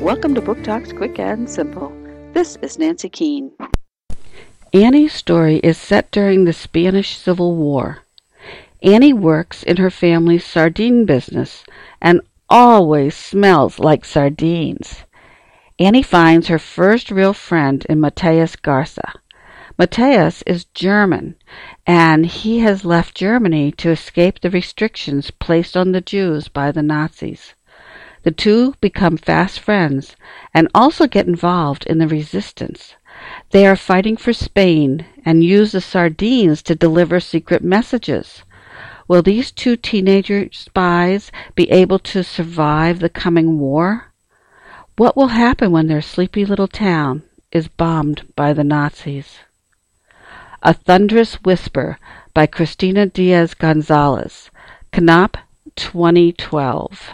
Welcome to Book Talks Quick and Simple. This is Nancy Keane. Ani's story is set during the Spanish Civil War. Ani works in her family's sardine business and always smells like sardines. Annie finds her first real friend in Mateus Garza. Mateus is German, and he has left Germany to escape the restrictions placed on the Jews by the Nazis. The two become fast friends and also get involved in the resistance. They are fighting for Spain and use the sardines to deliver secret messages. Will these two teenager spies be able to survive the coming war? What will happen when their sleepy little town is bombed by the Nazis? A Thunderous Whisper by Christina Diaz Gonzalez. Knopf 2012.